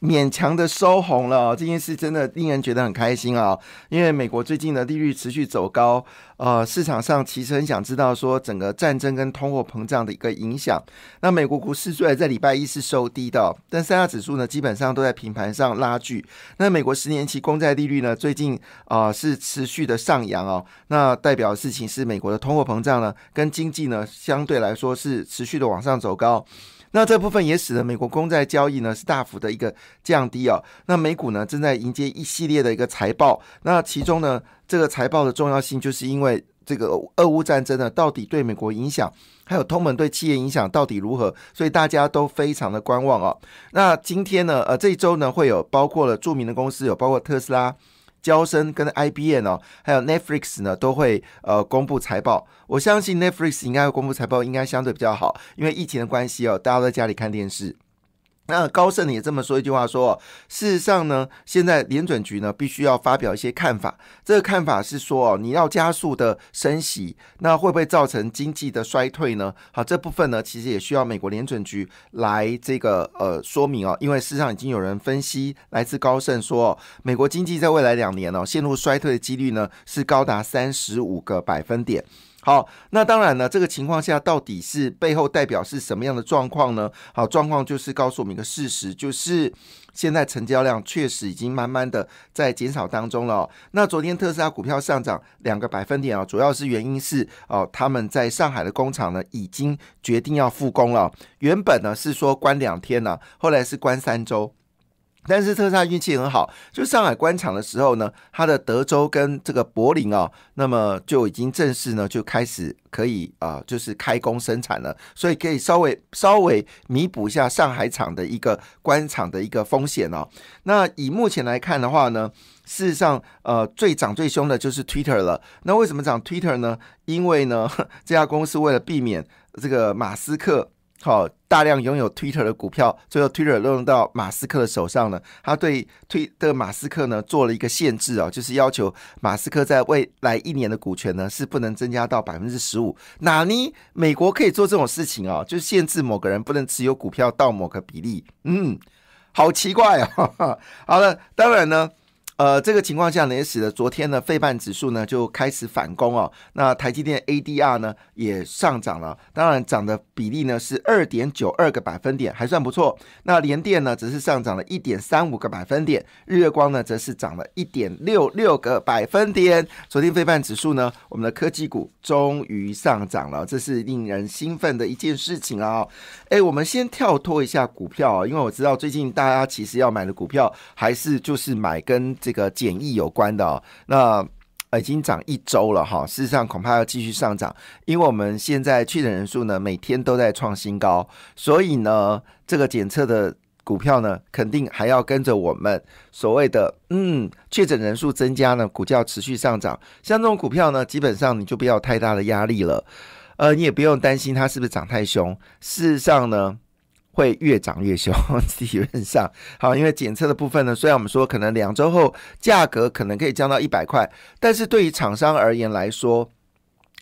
勉强的收红了，这件事真的令人觉得很开心啊！因为美国最近的利率持续走高，呃，市场上其实很想知道说整个战争跟通货膨胀的一个影响。那美国股市虽然在礼拜一是收低的，但三大指数呢基本上都在平盘上拉锯。那美国十年期公债利率呢最近啊是持续的上扬哦，那代表的事情是美国的通货膨胀呢跟经济呢相对来说是持续的往上走高。那这部分也使得美国公债交易呢是大幅的一个降低哦。那美股呢正在迎接一系列的一个财报，那其中呢这个财报的重要性，就是因为这个俄乌战争呢到底对美国影响，还有通膨对企业影响到底如何，所以大家都非常的观望哦。那今天呢，呃，这一周呢会有包括了著名的公司，有包括特斯拉。交生跟 IBM 哦，还有 Netflix 呢，都会呃公布财报。我相信 Netflix 应该会公布财报，应该相对比较好，因为疫情的关系哦，大家都在家里看电视。那高盛也这么说一句话说，事实上呢，现在联准局呢必须要发表一些看法。这个看法是说哦，你要加速的升息，那会不会造成经济的衰退呢？好，这部分呢其实也需要美国联准局来这个呃说明哦，因为事实上已经有人分析，来自高盛说，美国经济在未来两年哦陷入衰退的几率呢是高达三十五个百分点。好，那当然呢，这个情况下到底是背后代表是什么样的状况呢？好，状况就是告诉我们一个事实，就是现在成交量确实已经慢慢的在减少当中了。那昨天特斯拉股票上涨两个百分点啊，主要是原因是哦，他们在上海的工厂呢已经决定要复工了，原本呢是说关两天呢，后来是关三周。但是特斯拉运气很好，就上海关厂的时候呢，它的德州跟这个柏林啊，那么就已经正式呢就开始可以啊，就是开工生产了，所以可以稍微稍微弥补一下上海厂的一个关厂的一个风险哦。那以目前来看的话呢，事实上呃最涨最凶的就是 Twitter 了。那为什么涨 Twitter 呢？因为呢 这家公司为了避免这个马斯克。好，大量拥有 Twitter 的股票，最后 Twitter 落入到马斯克的手上呢。他对推的马斯克呢做了一个限制啊，就是要求马斯克在未来一年的股权呢是不能增加到百分之十五。哪里美国可以做这种事情啊？就是限制某个人不能持有股票到某个比例。嗯，好奇怪啊。好了，当然呢。呃，这个情况下呢，也使得昨天呢，费半指数呢就开始反攻哦。那台积电 ADR 呢也上涨了，当然涨的比例呢是二点九二个百分点，还算不错。那联电呢只是上涨了一点三五个百分点，日月光呢则是涨了一点六六个百分点。昨天费半指数呢，我们的科技股终于上涨了，这是令人兴奋的一件事情啊！哎，我们先跳脱一下股票啊，因为我知道最近大家其实要买的股票还是就是买跟这个检疫有关的哦，那已经涨一周了哈，事实上恐怕要继续上涨，因为我们现在确诊人数呢每天都在创新高，所以呢这个检测的股票呢肯定还要跟着我们所谓的嗯确诊人数增加呢，股价持续上涨，像这种股票呢基本上你就不要太大的压力了，呃你也不用担心它是不是涨太凶，事实上呢。会越涨越凶，理论上好，因为检测的部分呢，虽然我们说可能两周后价格可能可以降到一百块，但是对于厂商而言来说。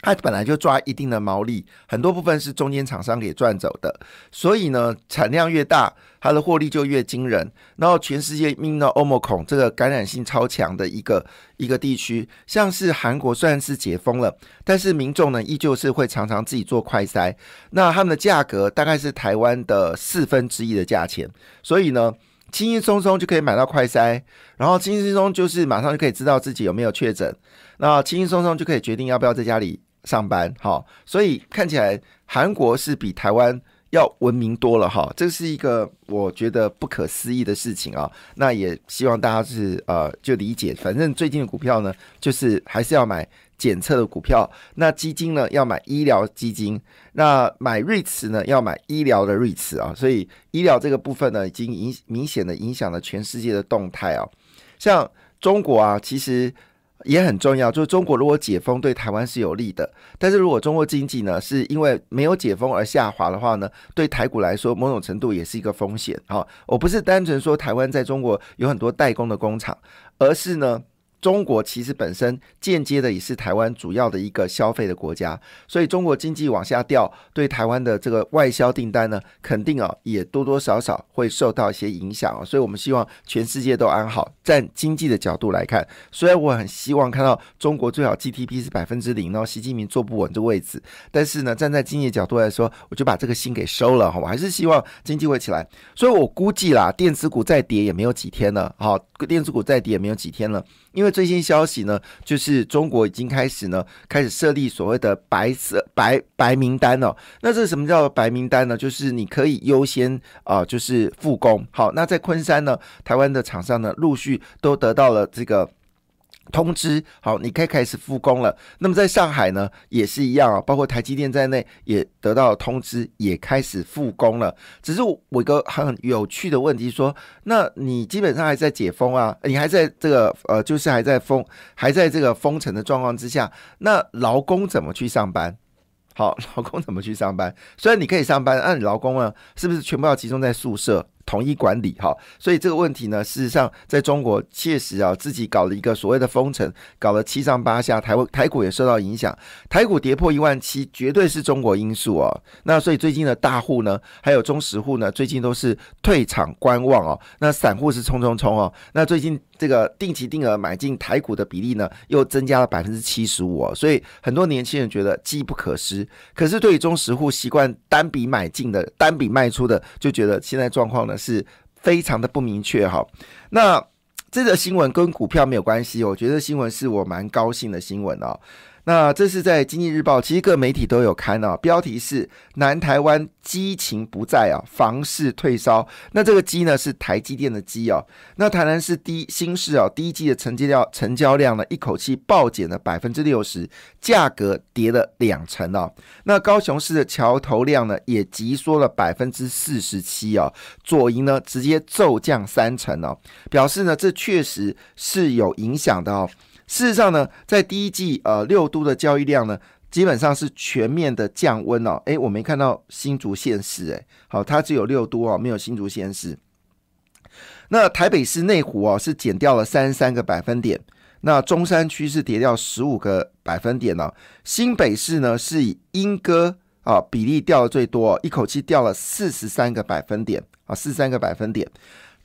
它本来就抓一定的毛利，很多部分是中间厂商给赚走的，所以呢，产量越大，它的获利就越惊人。然后全世界命到欧盟孔这个感染性超强的一个一个地区，像是韩国虽然是解封了，但是民众呢依旧是会常常自己做快筛，那他们的价格大概是台湾的四分之一的价钱，所以呢，轻轻松松就可以买到快筛，然后轻轻松松就是马上就可以知道自己有没有确诊，那轻轻松松就可以决定要不要在家里。上班好，所以看起来韩国是比台湾要文明多了哈，这是一个我觉得不可思议的事情啊。那也希望大家是呃就理解，反正最近的股票呢，就是还是要买检测的股票。那基金呢要买医疗基金，那买瑞慈呢要买医疗的瑞慈啊。所以医疗这个部分呢，已经影明显的影响了全世界的动态啊。像中国啊，其实。也很重要，就是中国如果解封对台湾是有利的，但是如果中国经济呢是因为没有解封而下滑的话呢，对台股来说某种程度也是一个风险。好，我不是单纯说台湾在中国有很多代工的工厂，而是呢。中国其实本身间接的也是台湾主要的一个消费的国家，所以中国经济往下掉，对台湾的这个外销订单呢，肯定啊也多多少少会受到一些影响啊。所以我们希望全世界都安好。站经济的角度来看，虽然我很希望看到中国最好 GDP 是百分之零，然后习近平坐不稳这位置，但是呢，站在经济角度来说，我就把这个心给收了哈。我还是希望经济会起来，所以我估计啦，电子股再跌也没有几天了，好，电子股再跌也没有几天了。因为最新消息呢，就是中国已经开始呢，开始设立所谓的白色白白名单了。那这什么叫白名单呢？就是你可以优先啊，就是复工。好，那在昆山呢，台湾的厂商呢，陆续都得到了这个。通知好，你可以开始复工了。那么在上海呢，也是一样啊，包括台积电在内也得到通知，也开始复工了。只是我一个很有趣的问题说，那你基本上还在解封啊，你还在这个呃，就是还在封，还在这个封城的状况之下，那劳工怎么去上班？好，劳工怎么去上班？虽然你可以上班，那你劳工呢，是不是全部要集中在宿舍？统一管理哈，所以这个问题呢，事实上在中国确实啊，自己搞了一个所谓的封城，搞了七上八下，台湾台股也受到影响，台股跌破一万七，绝对是中国因素哦。那所以最近的大户呢，还有中实户呢，最近都是退场观望哦。那散户是冲冲冲哦。那最近这个定期定额买进台股的比例呢，又增加了百分之七十五。所以很多年轻人觉得机不可失，可是对于中实户习惯单笔买进的、单笔卖出的，就觉得现在状况呢。是非常的不明确哈，那这个新闻跟股票没有关系，我觉得新闻是我蛮高兴的新闻哦。那这是在经济日报，其实各媒体都有看哦。标题是南台湾激情不在啊，房市退烧。那这个激呢是台积电的激哦。那台南市第新市哦，第一季的成交量成交量呢，一口气暴减了百分之六十，价格跌了两成哦。那高雄市的桥头量呢，也急缩了百分之四十七哦。左营呢，直接骤降三成哦，表示呢，这确实是有影响的哦。事实上呢，在第一季呃六都的交易量呢，基本上是全面的降温哦。诶，我没看到新竹县市，诶，好，它只有六都哦，没有新竹县市。那台北市内湖哦是减掉了三十三个百分点，那中山区是跌掉十五个百分点哦。新北市呢是以莺歌啊比例掉的最多，一口气掉了四十三个百分点啊，四十三个百分点。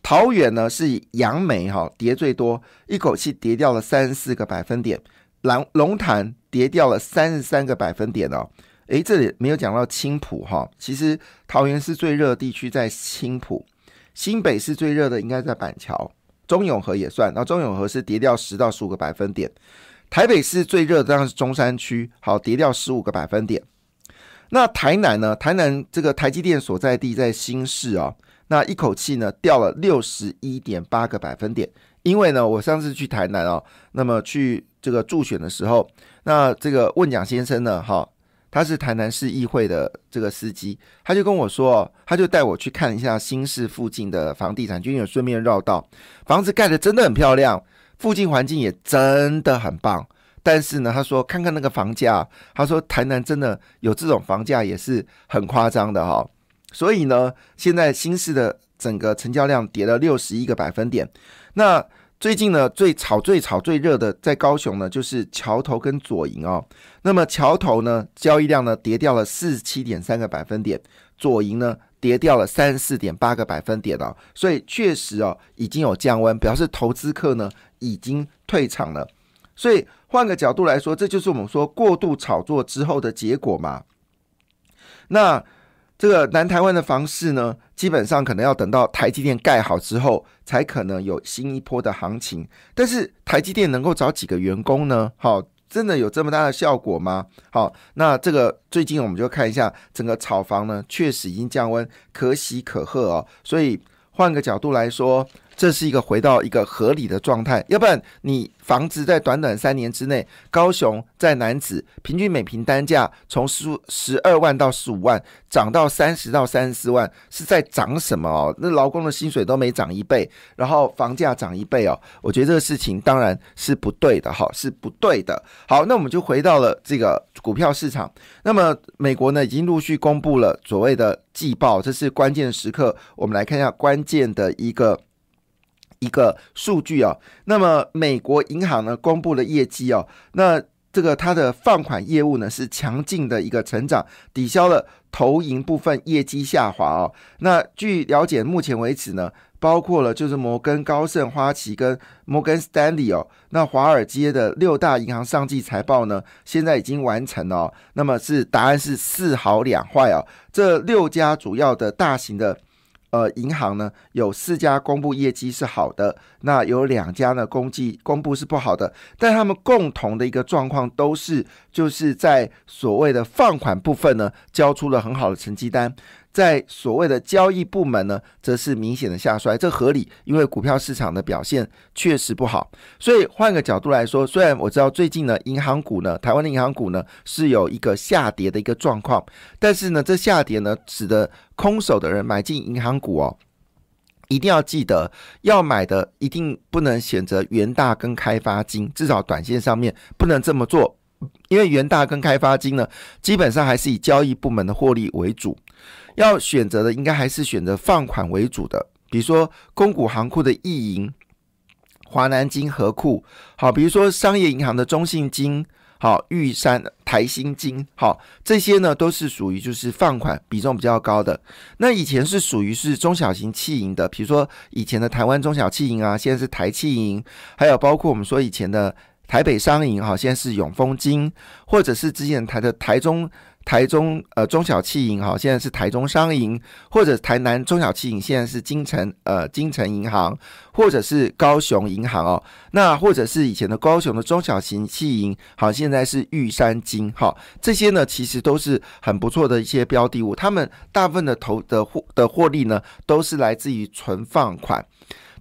桃园呢是以杨梅哈跌最多，一口气跌掉了三十四个百分点，龙龙潭跌掉了三十三个百分点哦。诶，这里没有讲到青浦哈，其实桃园是最热的地区在青浦，新北是最热的应该在板桥，中永和也算，那中永和是跌掉十到十五个百分点，台北市最热的当然是中山区，好跌掉十五个百分点。那台南呢？台南这个台积电所在地在新市啊。那一口气呢掉了六十一点八个百分点，因为呢，我上次去台南哦，那么去这个助选的时候，那这个问蒋先生呢，哈，他是台南市议会的这个司机，他就跟我说，他就带我去看一下新市附近的房地产，就有顺便绕道，房子盖的真的很漂亮，附近环境也真的很棒，但是呢，他说看看那个房价，他说台南真的有这种房价也是很夸张的哈。所以呢，现在新市的整个成交量跌了六十一个百分点。那最近呢，最炒、最炒、最热的在高雄呢，就是桥头跟左营哦。那么桥头呢，交易量呢跌掉了四十七点三个百分点，左营呢跌掉了三十四点八个百分点哦。所以确实哦，已经有降温，表示投资客呢已经退场了。所以换个角度来说，这就是我们说过度炒作之后的结果嘛。那。这个南台湾的房市呢，基本上可能要等到台积电盖好之后，才可能有新一波的行情。但是台积电能够找几个员工呢？好，真的有这么大的效果吗？好，那这个最近我们就看一下整个炒房呢，确实已经降温，可喜可贺哦。所以换个角度来说，这是一个回到一个合理的状态，要不然你房子在短短三年之内，高雄在南子平均每平单价从十十二万到十五万，涨到三十到三十四万，是在涨什么哦？那劳工的薪水都没涨一倍，然后房价涨一倍哦，我觉得这个事情当然是不对的哈，是不对的。好，那我们就回到了这个股票市场。那么美国呢，已经陆续公布了所谓的季报，这是关键时刻，我们来看一下关键的一个。一个数据哦，那么美国银行呢公布了业绩哦，那这个它的放款业务呢是强劲的一个成长，抵消了投银部分业绩下滑哦。那据了解，目前为止呢，包括了就是摩根高盛、花旗跟摩根斯丹利哦，那华尔街的六大银行上季财报呢，现在已经完成了。那么是答案是四好两坏哦，这六家主要的大型的。呃，银行呢有四家公布业绩是好的，那有两家呢公绩公布是不好的，但他们共同的一个状况都是就是在所谓的放款部分呢交出了很好的成绩单。在所谓的交易部门呢，则是明显的下衰，这合理，因为股票市场的表现确实不好。所以换个角度来说，虽然我知道最近呢，银行股呢，台湾的银行股呢是有一个下跌的一个状况，但是呢，这下跌呢，使得空手的人买进银行股哦，一定要记得要买的一定不能选择元大跟开发金，至少短线上面不能这么做，因为元大跟开发金呢，基本上还是以交易部门的获利为主。要选择的应该还是选择放款为主的，比如说公股行库的易银、华南金、和库，好，比如说商业银行的中信金、好玉山、台新金，好，这些呢都是属于就是放款比重比较高的。那以前是属于是中小型企银的，比如说以前的台湾中小企银啊，现在是台企银，还有包括我们说以前的台北商银，哈，现在是永丰金，或者是之前台的台中。台中呃中小企银哈，现在是台中商银，或者台南中小企银现在是金城呃金城银行，或者是高雄银行哦，那或者是以前的高雄的中小型企银，好现在是玉山金哈，这些呢其实都是很不错的一些标的物，他们大部分的投的获的获利呢都是来自于存放款。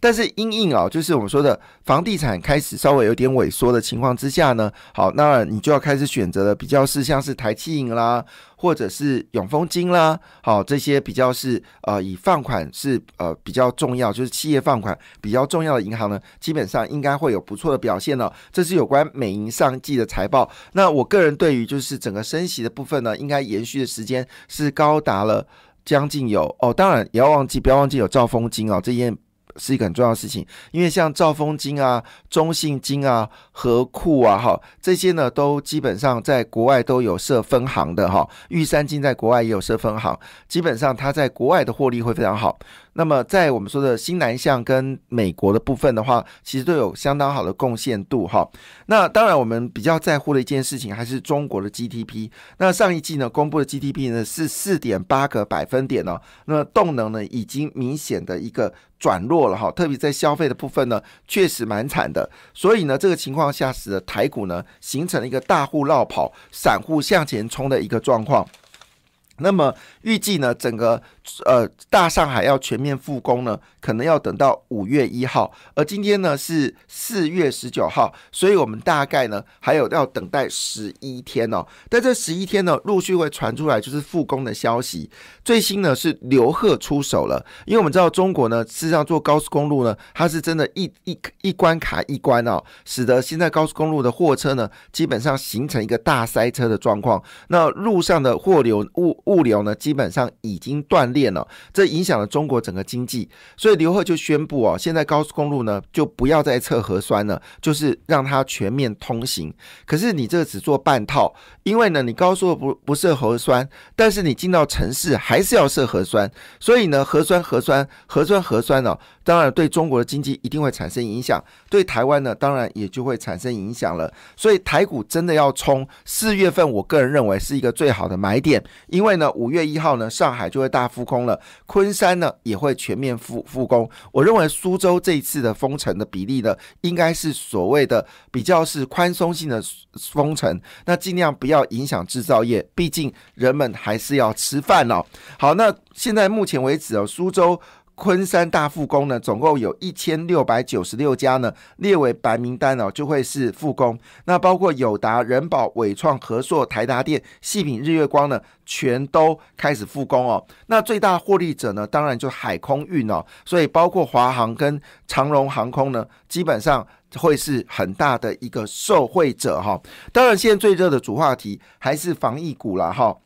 但是因应啊，就是我们说的房地产开始稍微有点萎缩的情况之下呢，好，那你就要开始选择了比较是像是台气银啦，或者是永丰金啦，好，这些比较是呃以放款是呃比较重要，就是企业放款比较重要的银行呢，基本上应该会有不错的表现了。这是有关美银上季的财报。那我个人对于就是整个升息的部分呢，应该延续的时间是高达了将近有哦，当然也要忘记不要忘记有兆丰金哦，这件。是一个很重要的事情，因为像兆丰金啊、中信金啊、和库啊，哈，这些呢都基本上在国外都有设分行的哈。玉山金在国外也有设分行，基本上它在国外的获利会非常好。那么在我们说的新南向跟美国的部分的话，其实都有相当好的贡献度哈。那当然我们比较在乎的一件事情还是中国的 GDP。那上一季呢公布的 GDP 呢是四点八个百分点哦，那动能呢已经明显的一个转弱了哈，特别在消费的部分呢确实蛮惨的。所以呢这个情况下使得台股呢形成了一个大户绕跑、散户向前冲的一个状况。那么预计呢整个。呃，大上海要全面复工呢，可能要等到五月一号，而今天呢是四月十九号，所以我们大概呢还有要等待十一天哦。但这十一天呢，陆续会传出来就是复工的消息。最新呢是刘贺出手了，因为我们知道中国呢，事实上做高速公路呢，它是真的一一一关卡一关哦，使得现在高速公路的货车呢，基本上形成一个大塞车的状况。那路上的货流物物流呢，基本上已经断裂。了，这影响了中国整个经济，所以刘贺就宣布哦，现在高速公路呢就不要再测核酸了，就是让它全面通行。可是你这个只做半套，因为呢你高速不不设核酸，但是你进到城市还是要设核酸，所以呢核酸核酸核酸核酸呢。当然，对中国的经济一定会产生影响，对台湾呢，当然也就会产生影响了。所以台股真的要冲四月份，我个人认为是一个最好的买点，因为那，五月一号呢，上海就会大复工了，昆山呢也会全面复复工。我认为苏州这一次的封城的比例呢，应该是所谓的比较是宽松性的封城，那尽量不要影响制造业，毕竟人们还是要吃饭哦。好，那现在目前为止哦，苏州。昆山大复工呢，总共有一千六百九十六家呢列为白名单哦，就会是复工。那包括友达、人保、伟创、和硕、台达电、细品、日月光呢，全都开始复工哦。那最大获利者呢，当然就海空运哦。所以包括华航跟长荣航空呢，基本上会是很大的一个受惠者哈。当然，现在最热的主话题还是防疫股了哈。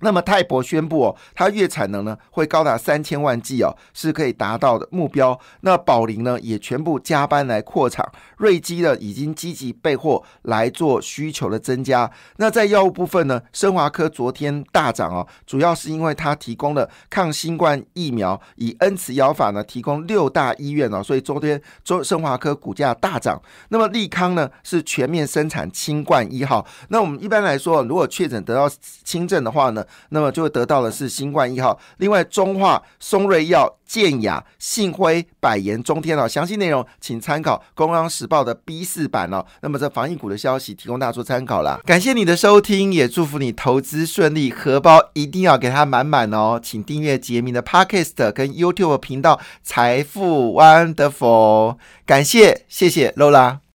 那么泰博宣布哦，它月产能呢会高达三千万剂哦，是可以达到的目标。那宝林呢也全部加班来扩厂，瑞基呢已经积极备货来做需求的增加。那在药物部分呢，生华科昨天大涨哦，主要是因为它提供了抗新冠疫苗，以恩慈药法呢提供六大医院哦，所以昨天中生华科股价大涨。那么利康呢是全面生产清冠一号。那我们一般来说，如果确诊得到轻症的话呢？那么就会得到的是新冠一号，另外中化、松瑞药、健雅、信辉、百言、中天哦，详细内容请参考《公央时报》的 B 四版哦。那么这防疫股的消息提供大家做参考啦。感谢你的收听，也祝福你投资顺利，荷包一定要给它满满哦。请订阅杰明的 Podcast 跟 YouTube 频道财富 Wonderful，感谢谢谢 Lola。